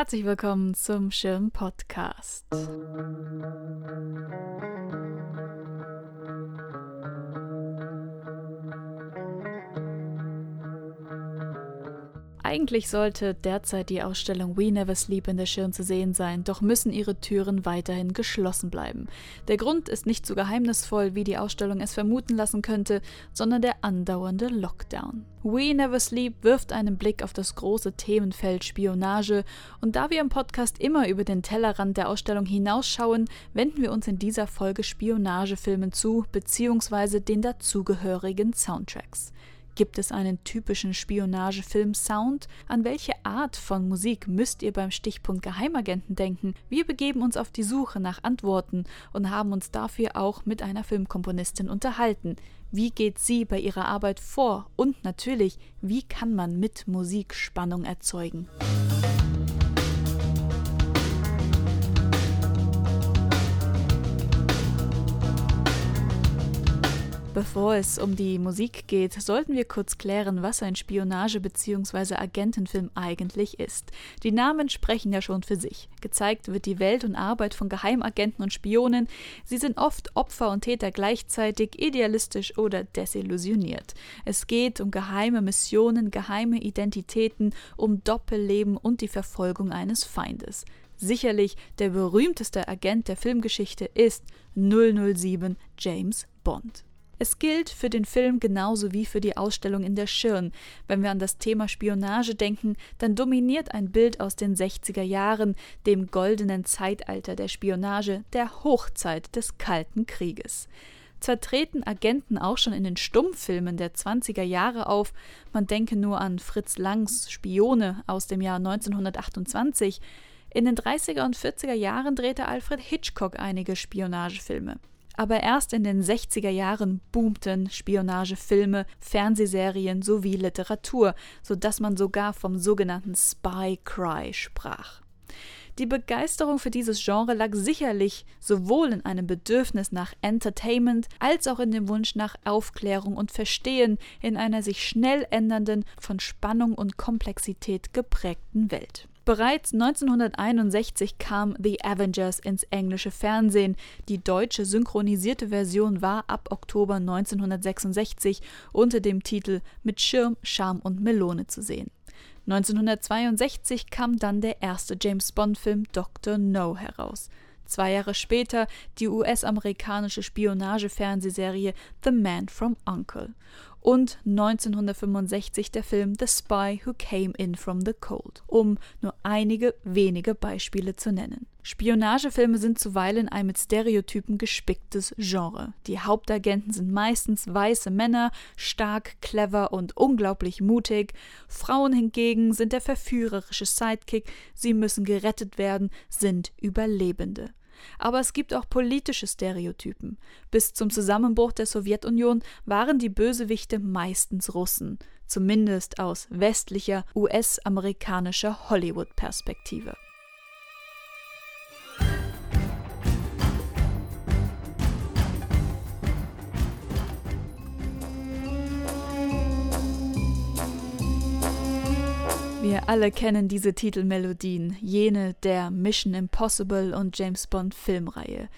Herzlich willkommen zum Schirm Podcast. Eigentlich sollte derzeit die Ausstellung We Never Sleep in der Schirn zu sehen sein, doch müssen ihre Türen weiterhin geschlossen bleiben. Der Grund ist nicht so geheimnisvoll, wie die Ausstellung es vermuten lassen könnte, sondern der andauernde Lockdown. We Never Sleep wirft einen Blick auf das große Themenfeld Spionage und da wir im Podcast immer über den Tellerrand der Ausstellung hinausschauen, wenden wir uns in dieser Folge Spionagefilmen zu, beziehungsweise den dazugehörigen Soundtracks. Gibt es einen typischen Spionagefilm-Sound? An welche Art von Musik müsst ihr beim Stichpunkt Geheimagenten denken? Wir begeben uns auf die Suche nach Antworten und haben uns dafür auch mit einer Filmkomponistin unterhalten. Wie geht sie bei ihrer Arbeit vor? Und natürlich, wie kann man mit Musik Spannung erzeugen? Bevor es um die Musik geht, sollten wir kurz klären, was ein Spionage- bzw. Agentenfilm eigentlich ist. Die Namen sprechen ja schon für sich. Gezeigt wird die Welt und Arbeit von Geheimagenten und Spionen. Sie sind oft Opfer und Täter gleichzeitig, idealistisch oder desillusioniert. Es geht um geheime Missionen, geheime Identitäten, um Doppelleben und die Verfolgung eines Feindes. Sicherlich der berühmteste Agent der Filmgeschichte ist 007 James Bond. Es gilt für den Film genauso wie für die Ausstellung in der Schirn. Wenn wir an das Thema Spionage denken, dann dominiert ein Bild aus den 60er Jahren, dem goldenen Zeitalter der Spionage, der Hochzeit des Kalten Krieges. Zwar treten Agenten auch schon in den Stummfilmen der 20er Jahre auf, man denke nur an Fritz Langs Spione aus dem Jahr 1928, in den 30er und 40er Jahren drehte Alfred Hitchcock einige Spionagefilme. Aber erst in den 60er Jahren boomten Spionagefilme, Fernsehserien sowie Literatur, so dass man sogar vom sogenannten Spy Cry sprach. Die Begeisterung für dieses Genre lag sicherlich sowohl in einem Bedürfnis nach Entertainment als auch in dem Wunsch nach Aufklärung und Verstehen in einer sich schnell ändernden, von Spannung und Komplexität geprägten Welt. Bereits 1961 kam The Avengers ins englische Fernsehen. Die deutsche synchronisierte Version war ab Oktober 1966 unter dem Titel Mit Schirm, Charme und Melone zu sehen. 1962 kam dann der erste James Bond-Film Dr. No heraus. Zwei Jahre später die US-amerikanische Spionage-Fernsehserie The Man from Uncle und 1965 der Film The Spy Who Came In From the Cold, um nur einige wenige Beispiele zu nennen. Spionagefilme sind zuweilen ein mit Stereotypen gespicktes Genre. Die Hauptagenten sind meistens weiße Männer, stark, clever und unglaublich mutig. Frauen hingegen sind der verführerische Sidekick, sie müssen gerettet werden, sind Überlebende. Aber es gibt auch politische Stereotypen. Bis zum Zusammenbruch der Sowjetunion waren die Bösewichte meistens Russen, zumindest aus westlicher US-amerikanischer Hollywood-Perspektive. Wir alle kennen diese Titelmelodien, jene der Mission Impossible und James Bond Filmreihe.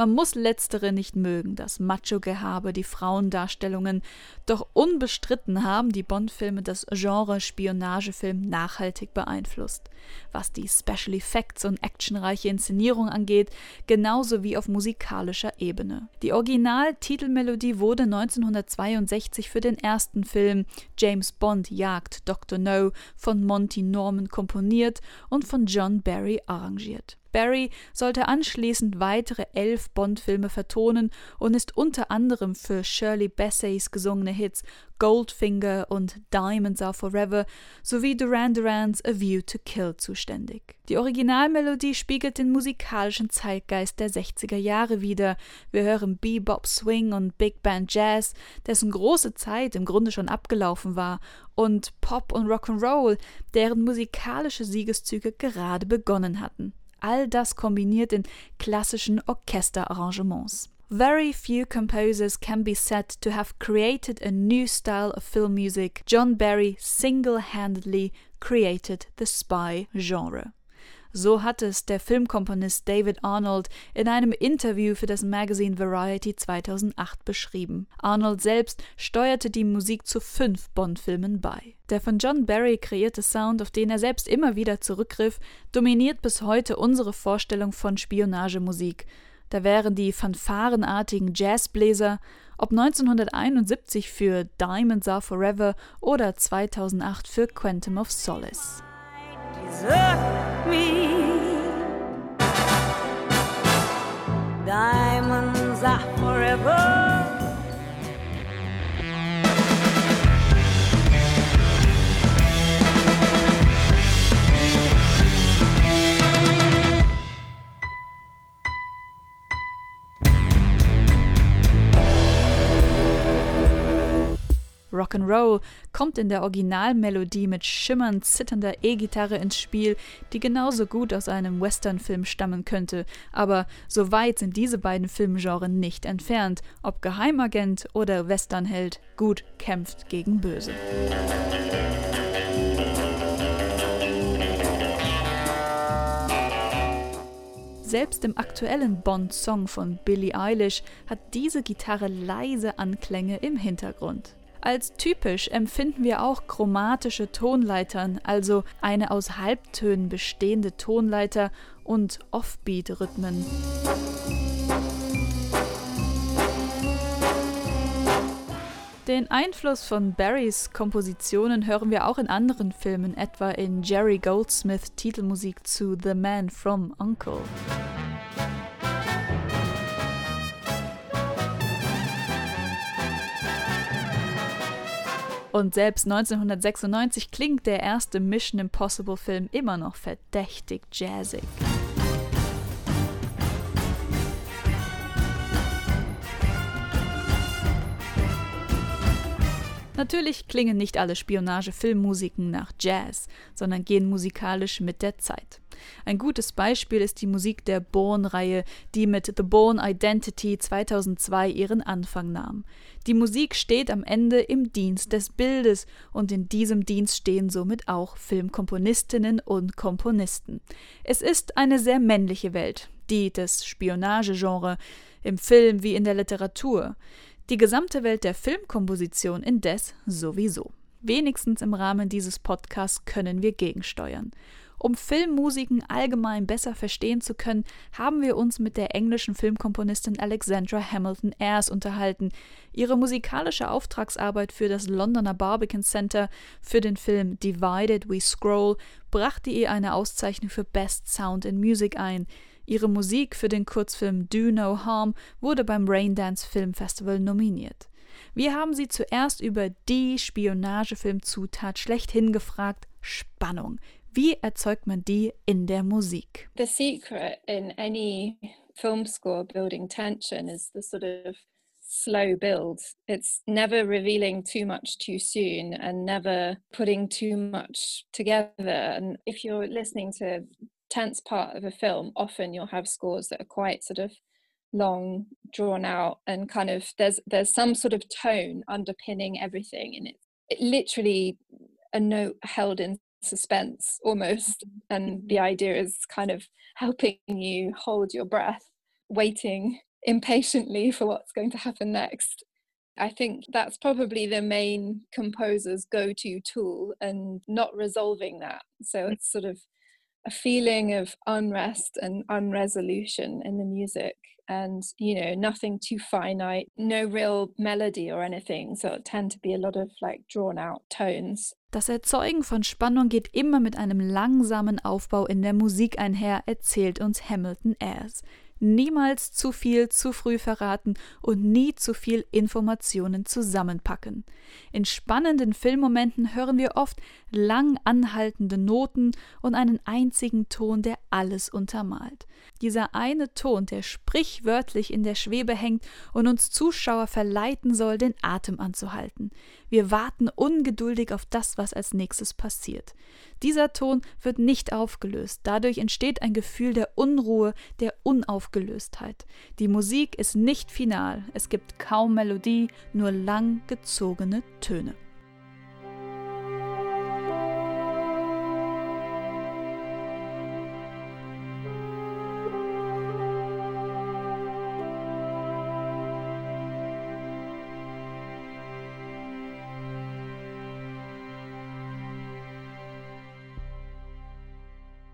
Man muss letztere nicht mögen, das Macho-Gehabe, die Frauendarstellungen, doch unbestritten haben die Bond-Filme das Genre Spionagefilm nachhaltig beeinflusst. Was die Special Effects und actionreiche Inszenierung angeht, genauso wie auf musikalischer Ebene. Die Original-Titelmelodie wurde 1962 für den ersten Film James Bond jagt Dr. No von Monty Norman komponiert und von John Barry arrangiert. Barry sollte anschließend weitere elf Bond-Filme vertonen und ist unter anderem für Shirley Basseys gesungene Hits Goldfinger und Diamonds Are Forever sowie Duran Durans A View to Kill zuständig. Die Originalmelodie spiegelt den musikalischen Zeitgeist der 60er Jahre wider. Wir hören Bebop Swing und Big Band Jazz, dessen große Zeit im Grunde schon abgelaufen war, und Pop und Rock'n'Roll, deren musikalische Siegeszüge gerade begonnen hatten. All das kombiniert in klassischen Orchesterarrangements. Very few composers can be said to have created a new style of film music. John Barry single handedly created the spy genre. So hat es der Filmkomponist David Arnold in einem Interview für das Magazine Variety 2008 beschrieben. Arnold selbst steuerte die Musik zu fünf Bond-Filmen bei. Der von John Barry kreierte Sound, auf den er selbst immer wieder zurückgriff, dominiert bis heute unsere Vorstellung von Spionagemusik. Da wären die fanfarenartigen Jazzbläser, ob 1971 für Diamonds Are Forever oder 2008 für Quantum of Solace. Diamonds are forever. Rock'n'Roll kommt in der Originalmelodie mit schimmernd zitternder E-Gitarre ins Spiel, die genauso gut aus einem Westernfilm stammen könnte, aber so weit sind diese beiden Filmgenres nicht entfernt, ob Geheimagent oder Westernheld, gut kämpft gegen böse. Selbst im aktuellen Bond-Song von Billie Eilish hat diese Gitarre leise Anklänge im Hintergrund. Als typisch empfinden wir auch chromatische Tonleitern, also eine aus Halbtönen bestehende Tonleiter und Offbeat-Rhythmen. Den Einfluss von Barrys Kompositionen hören wir auch in anderen Filmen, etwa in Jerry Goldsmiths Titelmusik zu The Man from Uncle. Und selbst 1996 klingt der erste Mission Impossible Film immer noch verdächtig jazzig. Natürlich klingen nicht alle Spionage-Filmmusiken nach Jazz, sondern gehen musikalisch mit der Zeit. Ein gutes Beispiel ist die Musik der Bourne-Reihe, die mit The Bourne Identity 2002 ihren Anfang nahm. Die Musik steht am Ende im Dienst des Bildes und in diesem Dienst stehen somit auch Filmkomponistinnen und Komponisten. Es ist eine sehr männliche Welt, die des Spionagegenre, im Film wie in der Literatur. Die gesamte Welt der Filmkomposition indes sowieso. Wenigstens im Rahmen dieses Podcasts können wir gegensteuern. Um Filmmusiken allgemein besser verstehen zu können, haben wir uns mit der englischen Filmkomponistin Alexandra Hamilton Ayres unterhalten. Ihre musikalische Auftragsarbeit für das Londoner Barbican Center für den Film Divided We Scroll brachte ihr eine Auszeichnung für Best Sound in Music ein. Ihre Musik für den Kurzfilm Do No Harm wurde beim Raindance Film Festival nominiert. Wir haben sie zuerst über die Spionagefilmzutat schlechthin gefragt: Spannung. Wie erzeugt man die in der Musik? The secret in any film score building tension is the sort of slow build. It's never revealing too much too soon and never putting too much together. And if you're listening to tense part of a film, often you'll have scores that are quite sort of long, drawn out, and kind of there's there's some sort of tone underpinning everything, and it's it literally a note held in suspense almost and the idea is kind of helping you hold your breath waiting impatiently for what's going to happen next. I think that's probably the main composer's go-to tool and not resolving that. So it's sort of a feeling of unrest and unresolution in the music and you know nothing too finite no real melody or anything. So it tend to be a lot of like drawn out tones. Das Erzeugen von Spannung geht immer mit einem langsamen Aufbau in der Musik einher, erzählt uns Hamilton Ayres niemals zu viel zu früh verraten und nie zu viel Informationen zusammenpacken. In spannenden Filmmomenten hören wir oft lang anhaltende Noten und einen einzigen Ton, der alles untermalt. Dieser eine Ton, der sprichwörtlich in der Schwebe hängt und uns Zuschauer verleiten soll, den Atem anzuhalten. Wir warten ungeduldig auf das, was als nächstes passiert. Dieser Ton wird nicht aufgelöst. Dadurch entsteht ein Gefühl der Unruhe, der Unaufgelöstheit. Die Musik ist nicht final. Es gibt kaum Melodie, nur lang gezogene Töne.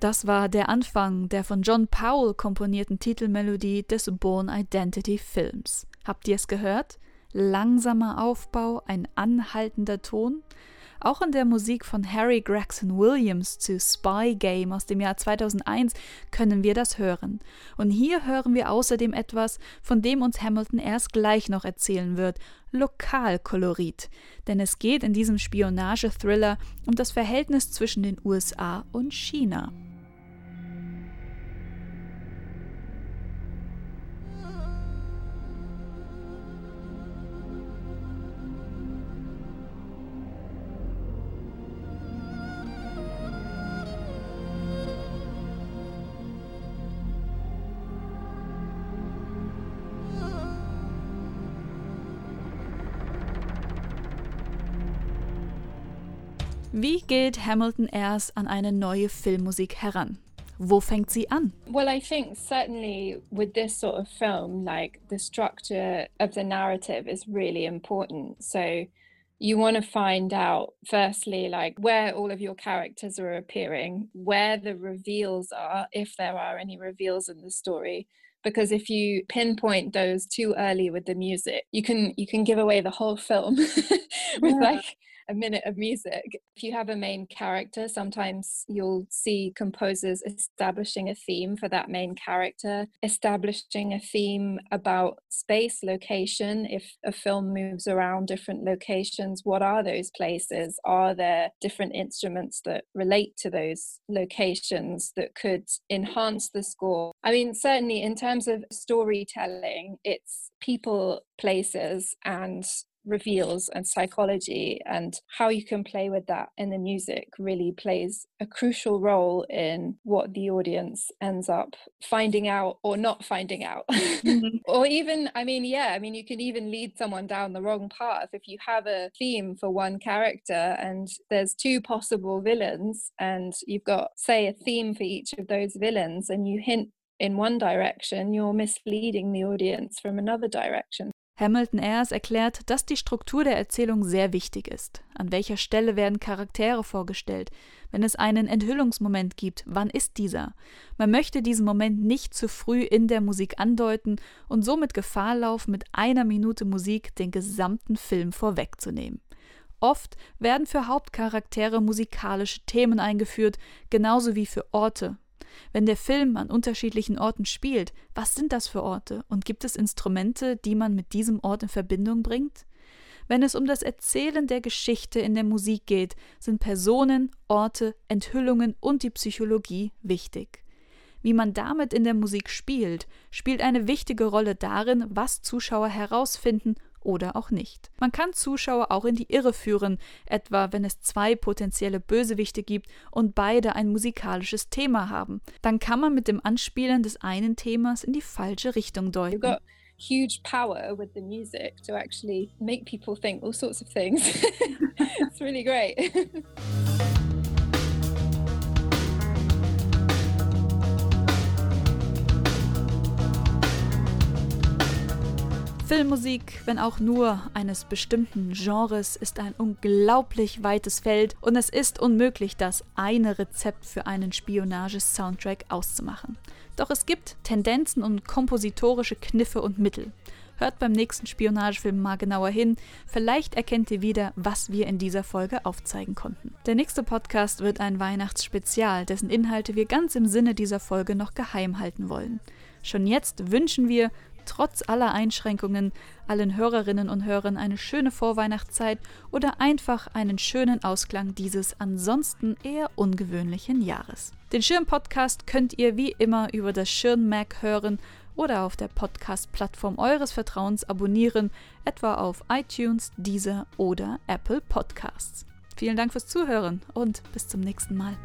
Das war der Anfang der von John Powell komponierten Titelmelodie des Born Identity Films. Habt ihr es gehört? Langsamer Aufbau, ein anhaltender Ton. Auch in der Musik von Harry Gregson Williams zu Spy Game aus dem Jahr 2001 können wir das hören. Und hier hören wir außerdem etwas, von dem uns Hamilton erst gleich noch erzählen wird, Lokalkolorit. Denn es geht in diesem Spionage-Thriller um das Verhältnis zwischen den USA und China. Wie geht Hamilton erst an eine neue Filmmusik heran? Wo fängt sie an? Well, I think certainly with this sort of film, like the structure of the narrative is really important. So you want to find out firstly like where all of your characters are appearing where the reveals are if there are any reveals in the story because if you pinpoint those too early with the music you can you can give away the whole film with yeah. like a minute of music. If you have a main character, sometimes you'll see composers establishing a theme for that main character, establishing a theme about space, location. If a film moves around different locations, what are those places? Are there different instruments that relate to those locations that could enhance the score? I mean, certainly in terms of storytelling, it's people, places, and reveals and psychology and how you can play with that in the music really plays a crucial role in what the audience ends up finding out or not finding out mm-hmm. or even i mean yeah i mean you can even lead someone down the wrong path if you have a theme for one character and there's two possible villains and you've got say a theme for each of those villains and you hint in one direction, you're misleading the audience from another direction. Hamilton Ayers erklärt, dass die Struktur der Erzählung sehr wichtig ist. An welcher Stelle werden Charaktere vorgestellt? Wenn es einen Enthüllungsmoment gibt, wann ist dieser? Man möchte diesen Moment nicht zu früh in der Musik andeuten und somit Gefahr laufen, mit einer Minute Musik den gesamten Film vorwegzunehmen. Oft werden für Hauptcharaktere musikalische Themen eingeführt, genauso wie für Orte, wenn der Film an unterschiedlichen Orten spielt, was sind das für Orte und gibt es Instrumente, die man mit diesem Ort in Verbindung bringt? Wenn es um das Erzählen der Geschichte in der Musik geht, sind Personen, Orte, Enthüllungen und die Psychologie wichtig. Wie man damit in der Musik spielt, spielt eine wichtige Rolle darin, was Zuschauer herausfinden oder auch nicht. Man kann Zuschauer auch in die Irre führen, etwa wenn es zwei potenzielle Bösewichte gibt und beide ein musikalisches Thema haben. Dann kann man mit dem Anspielen des einen Themas in die falsche Richtung deuten. huge power with the music to actually make people think all sorts of things. it's really great. Filmmusik, wenn auch nur eines bestimmten Genres, ist ein unglaublich weites Feld und es ist unmöglich, das eine Rezept für einen Spionage-Soundtrack auszumachen. Doch es gibt Tendenzen und kompositorische Kniffe und Mittel. Hört beim nächsten Spionagefilm mal genauer hin. Vielleicht erkennt ihr wieder, was wir in dieser Folge aufzeigen konnten. Der nächste Podcast wird ein Weihnachtsspezial, dessen Inhalte wir ganz im Sinne dieser Folge noch geheim halten wollen. Schon jetzt wünschen wir trotz aller Einschränkungen allen Hörerinnen und Hörern eine schöne Vorweihnachtszeit oder einfach einen schönen Ausklang dieses ansonsten eher ungewöhnlichen Jahres. Den Schirm-Podcast könnt ihr wie immer über das Schirm-Mac hören oder auf der Podcast-Plattform eures Vertrauens abonnieren, etwa auf iTunes, Deezer oder Apple Podcasts. Vielen Dank fürs Zuhören und bis zum nächsten Mal.